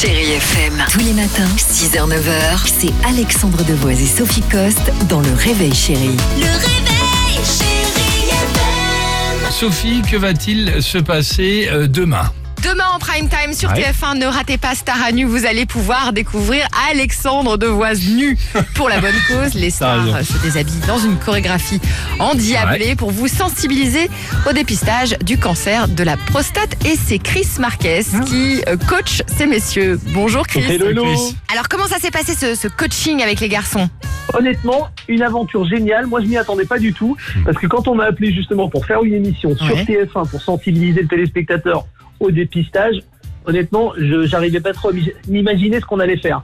Chérie FM. Tous les matins, 6h, 9h, c'est Alexandre Devoise et Sophie Coste dans Le Réveil Chérie. Le réveil, chérie FM. Sophie, que va-t-il se passer euh, demain? Demain en prime time sur Ouais. TF1, ne ratez pas Star à nu, vous allez pouvoir découvrir Alexandre Devoise nu pour la bonne cause. Les stars se déshabillent dans une chorégraphie endiablée pour vous sensibiliser au dépistage du cancer de la prostate. Et c'est Chris Marquez qui euh, coach ces messieurs. Bonjour Chris. Hello. Alors comment ça s'est passé ce, ce coaching avec les garçons? Honnêtement, une aventure géniale. Moi, je m'y attendais pas du tout. Parce que quand on m'a appelé justement pour faire une émission sur Ouais. TF1 pour sensibiliser le téléspectateur au dépistage, honnêtement, je j'arrivais pas trop à m'imaginer ce qu'on allait faire.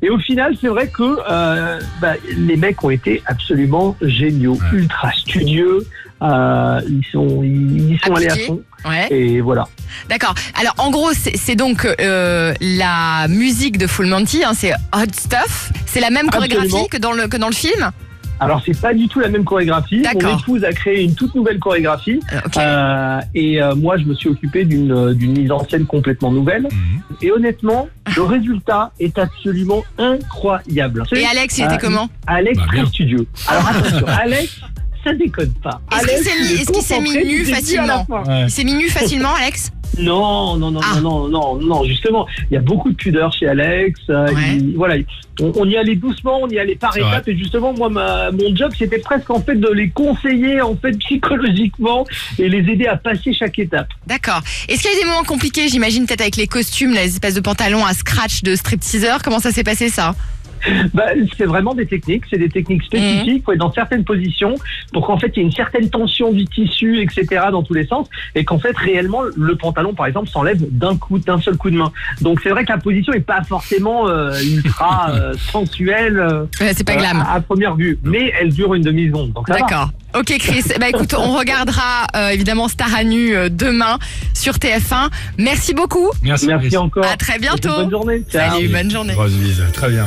Et au final, c'est vrai que euh, bah, les mecs ont été absolument géniaux, Ouais. ultra studieux. euh, ils sont, ils, ils sont allés à fond. Ouais. Et voilà. D'accord. Alors en gros, c'est c'est donc euh, la musique de Full Monty, hein, c'est Hot Stuff. C'est la même chorégraphie Absolument. que dans le que dans le film? Alors, c'est pas du tout la même chorégraphie. D'accord. Mon épouse a créé une toute nouvelle chorégraphie. Euh. Euh, et euh, moi, je me suis occupé d'une euh, d'une mise en scène complètement nouvelle. Mhm. Et honnêtement, le résultat est absolument incroyable. Et Alex, il était Euh, comment Alex Bah, studieux. Alors attention, Alex, ça déconne pas. Est-ce qu'il Alex, s'est mis- il est est-ce qu'il s'est mis concentré nu facilement. Il s'est mis nu facilement, Alex Non, non, non, Ah. non, non, non, non, justement, il y a beaucoup de pudeur chez Alex. euh, Ouais. il- voilà, on, on y allait doucement, on y allait par étapes. Et justement, moi, ma, mon job, c'était presque en fait de les conseiller en fait psychologiquement et les aider à passer chaque étape. D'accord. Est-ce qu'il y a eu des moments compliqués, j'imagine, peut-être avec les costumes, les espèces de pantalons à scratch de stripteaseur? Comment ça s'est passé ça? Bah, c'est vraiment des techniques, c'est des techniques spécifiques, faut être dans certaines positions pour qu'en fait il y ait une certaine tension du tissu, etc. dans tous les sens, et qu'en fait réellement le pantalon par exemple s'enlève d'un coup, d'un seul coup de main. Donc c'est vrai que la position est pas forcément euh, ultra euh, sensuelle euh, Ouais, C'est pas euh, glam. à, à première vue, mais elle dure une demi seconde. Donc ça va. D'accord. Ok Chris, bah écoute, on regardera euh, évidemment Star à nu euh, demain sur TF1. Merci beaucoup. Merci, encore. À très bientôt. Bonne journée. Ciao. Salut, bonne journée. Grosse bise, très bien.